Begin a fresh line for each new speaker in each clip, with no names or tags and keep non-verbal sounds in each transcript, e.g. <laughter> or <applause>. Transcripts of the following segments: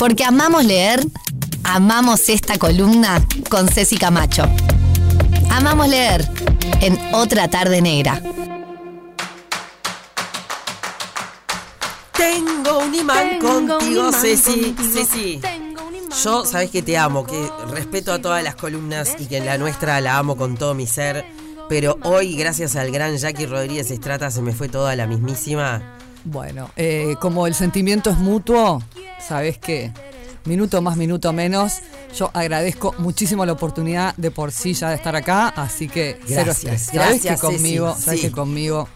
Porque amamos leer, amamos esta columna con Ceci Camacho. Amamos leer en Otra Tarde Negra.
Tengo un imán contigo, Ceci. Ceci. Yo, sabes que te amo, que respeto a todas las columnas y que en la nuestra la amo con todo mi ser. Pero hoy, gracias al gran Jackie Rodríguez Estrata, se me fue toda la mismísima.
Bueno, eh, como el sentimiento es mutuo, sabes que minuto más, minuto menos. Yo agradezco muchísimo la oportunidad de por sí ya de estar acá, así que cero
Gracias,
estrés. Sabes que conmigo, sabes que conmigo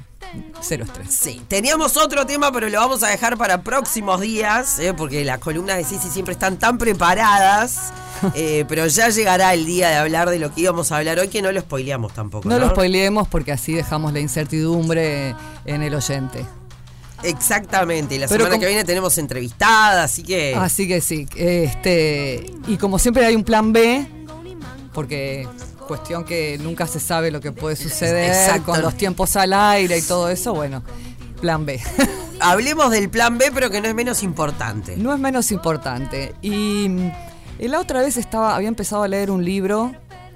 cero estrés.
Sí, teníamos otro tema, pero lo vamos a dejar para próximos días, ¿eh? porque las columnas de Ceci siempre están tan preparadas. <laughs> eh, pero ya llegará el día de hablar de lo que íbamos a hablar hoy, que no lo spoileamos tampoco.
No
No,
lo spoileemos porque así dejamos la incertidumbre en el oyente.
Exactamente, y la
Pero
semana
como-
que viene tenemos entrevistada, así que.
Así que sí, este y como siempre hay un plan B, porque cuestión que nunca se sabe lo que puede suceder
Exacto.
con los tiempos al aire y todo eso, bueno, plan B. <laughs>
Hablemos del plan B, pero que no es menos importante.
no es menos importante. Y mm, la otra vez estaba, había empezado a leer un libro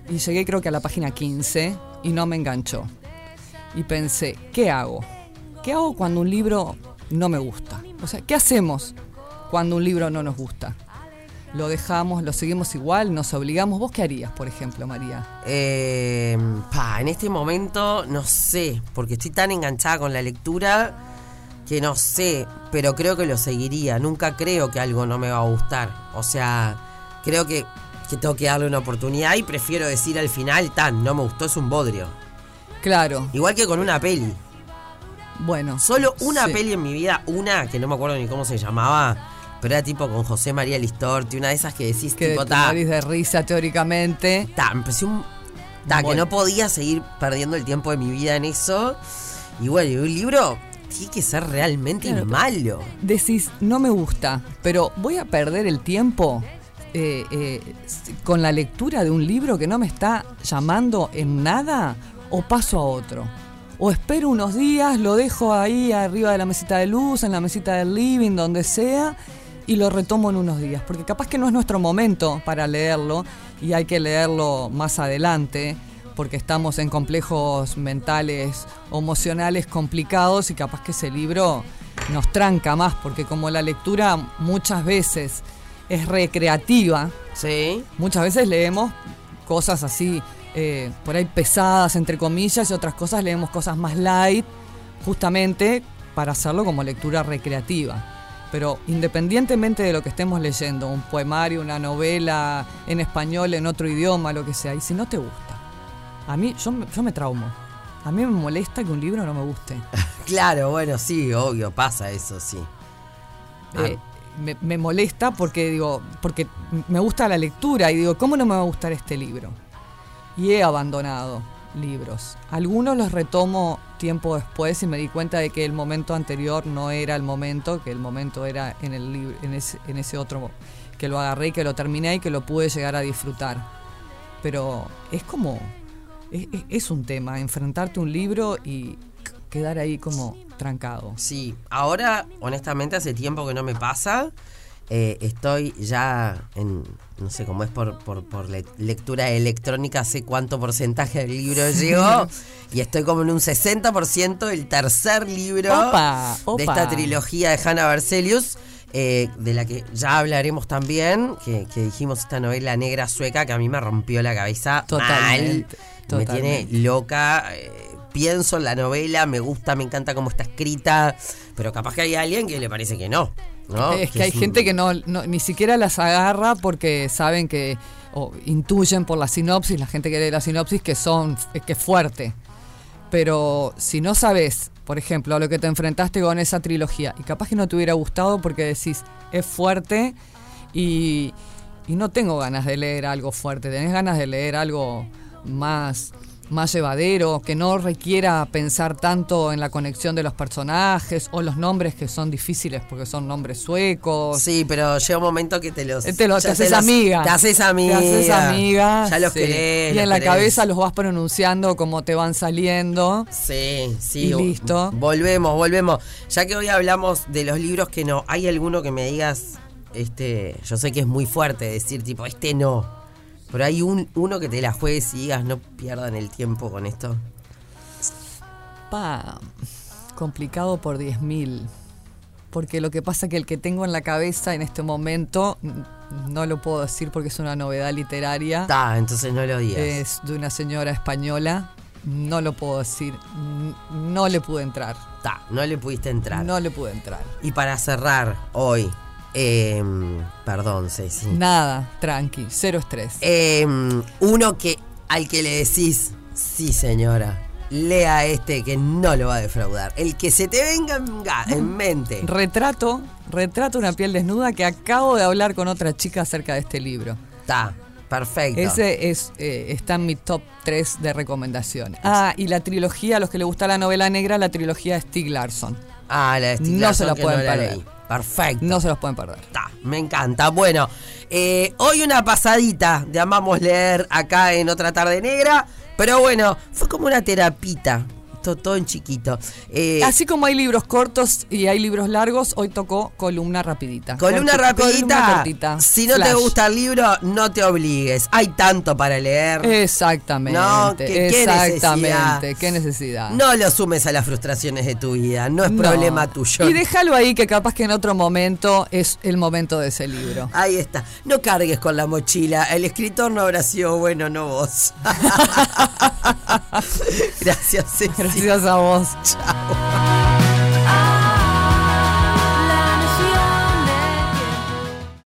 y llegué creo que a la página 15 y no me enganchó. Y pensé, ¿qué hago? ¿Qué hago cuando un libro no me gusta? O sea, ¿qué hacemos cuando un libro no nos gusta? ¿Lo dejamos, lo seguimos igual, nos obligamos? ¿Vos qué harías, por ejemplo, María?
Eh, pa, en este momento no sé, porque estoy tan enganchada con la lectura que no sé, pero creo que lo seguiría. Nunca creo que algo no me va a gustar. O sea, creo que, que tengo que darle una oportunidad y prefiero decir al final, tan, no me gustó, es un bodrio.
Claro,
Igual que con una peli.
Bueno.
Solo una
sí.
peli en mi vida, una que no me acuerdo ni cómo se llamaba, pero era tipo con José María Listorti, una de esas que decís,
Que
tipo, ta,
de risa teóricamente.
ta, me pareció un- ta, que no podía seguir perdiendo el tiempo de mi vida en eso. Y bueno, un libro tiene que ser realmente
Claro.
malo.
decís, no me gusta, pero voy a perder el tiempo eh, eh, con la lectura de un libro que no me está llamando en nada, o paso a otro. O espero unos días, lo dejo ahí arriba de la mesita de luz, en la mesita del living, donde sea, y lo retomo en unos días. Porque capaz que no es nuestro momento para leerlo, y hay que leerlo más adelante, porque estamos en complejos mentales emocionales complicados, y capaz que ese libro nos tranca más, porque como la lectura muchas veces es recreativa,
Sí.
muchas veces leemos cosas así, eh, por ahí pesadas, entre comillas, y otras cosas leemos cosas más light, justamente para hacerlo como lectura recreativa. Pero independientemente de lo que estemos leyendo, un poemario, una novela en español, en otro idioma, lo que sea, y si no te gusta, a mí, yo, me- yo me traumo. A mí me molesta que un libro no me guste. <laughs>
Claro, bueno, sí, obvio, pasa eso, sí. Ah,
Eh, me, me molesta porque digo, porque me gusta la lectura y digo, ¿cómo no me va a gustar este libro? Y he abandonado libros. Algunos los retomo tiempo después y me di cuenta de que el momento anterior no era el momento, que el momento era en el en ese, en ese otro que lo agarré y que lo terminé y que lo pude llegar a disfrutar. Pero es como es- es un tema, enfrentarte a un libro y quedar ahí como trancado.
Sí, ahora, honestamente, hace tiempo que no me pasa. Eh, estoy ya en, no sé cómo es por, por, por le- lectura electrónica, sé cuánto porcentaje del libro llegó. y estoy como en un 60% del tercer libro
Opa,
de esta trilogía de Hannah Berzelius. eh, de la que ya hablaremos también, que, que dijimos esta novela negra sueca que a mí me rompió la cabeza mal. Me tiene loca. eh, pienso en la novela, me gusta, me encanta cómo está escrita, pero capaz que hay alguien que le parece que no. ¿no?
Es que hay
es un-
gente que no, no- ni siquiera las agarra porque saben que, o intuyen por la sinopsis, la gente que lee la sinopsis, que son, que es fuerte. Pero si no sabes, por ejemplo, a lo que te enfrentaste con esa trilogía, y capaz que no te hubiera gustado porque decís, es fuerte y, y no tengo ganas de leer algo fuerte, tenés ganas de leer algo más, más llevadero, que no requiera pensar tanto en la conexión de los personajes o los nombres que son difíciles porque son nombres suecos.
Sí, pero llega un momento que te los.
Eh, Te, lo, te haces
los-
amiga.
Te haces amiga.
Te haces amiga.
Ya los
sí.
querés.
Y
los
en la
querés.
cabeza los vas pronunciando como te van saliendo.
Sí, sí.
Y listo.
Volvemos, volvemos. Ya que hoy hablamos de los libros que no, ¿hay alguno que me digas este, yo sé que es muy fuerte decir tipo, este no. Pero hay un, uno que te la juegues y digas, no pierdan el tiempo con esto.
Pa, complicado por 10.000. Porque lo que pasa es que el que tengo en la cabeza en este momento, n- no lo puedo decir porque es una novedad literaria.
Está, entonces no lo digas.
Es de una señora española. No lo puedo decir. No le pude entrar.
Está, no le pudiste entrar.
No le pude entrar.
Y para cerrar hoy, em, perdón, Ceci.
Nada, tranqui, cero estrés.
Em, uno que al que le decís, sí señora, lea este que no lo va a defraudar. El que se te venga en, en mente.
Retrato, retrato una piel desnuda que acabo de hablar con otra chica acerca de este libro.
Está, perfecto.
Ese es, eh, está en mi top 3 de recomendaciones. Ah, y la trilogía, a los que les gusta la novela negra, la trilogía de Stieg Larsson.
Ah, la de Stieg
No se
Larsson
la pueden
no la
perder.
leí. Perfecto.
No se los pueden perder.
Me encanta. Bueno, eh, hoy una pasadita de Amamos Leer acá en otra tarde negra. Pero bueno, fue como una terapita. Todo, en chiquito. Eh,
Así como hay libros cortos y hay libros largos, hoy tocó columna rapidita.
Columna rapidita.
columna cortita.
Si no te gusta el libro, no te obligues. Hay tanto para leer.
Exactamente.
No, qué
exactamente.
necesidad.
Qué necesidad.
No lo sumes a las frustraciones de tu vida. No es
No.
problema tuyo.
Y déjalo ahí que capaz que en otro momento es el momento de ese libro.
Ahí está. No cargues con la mochila. El escritor no habrá sido bueno, no vos. <laughs> Gracias, Ceci.
Gracias a vos.
Chao.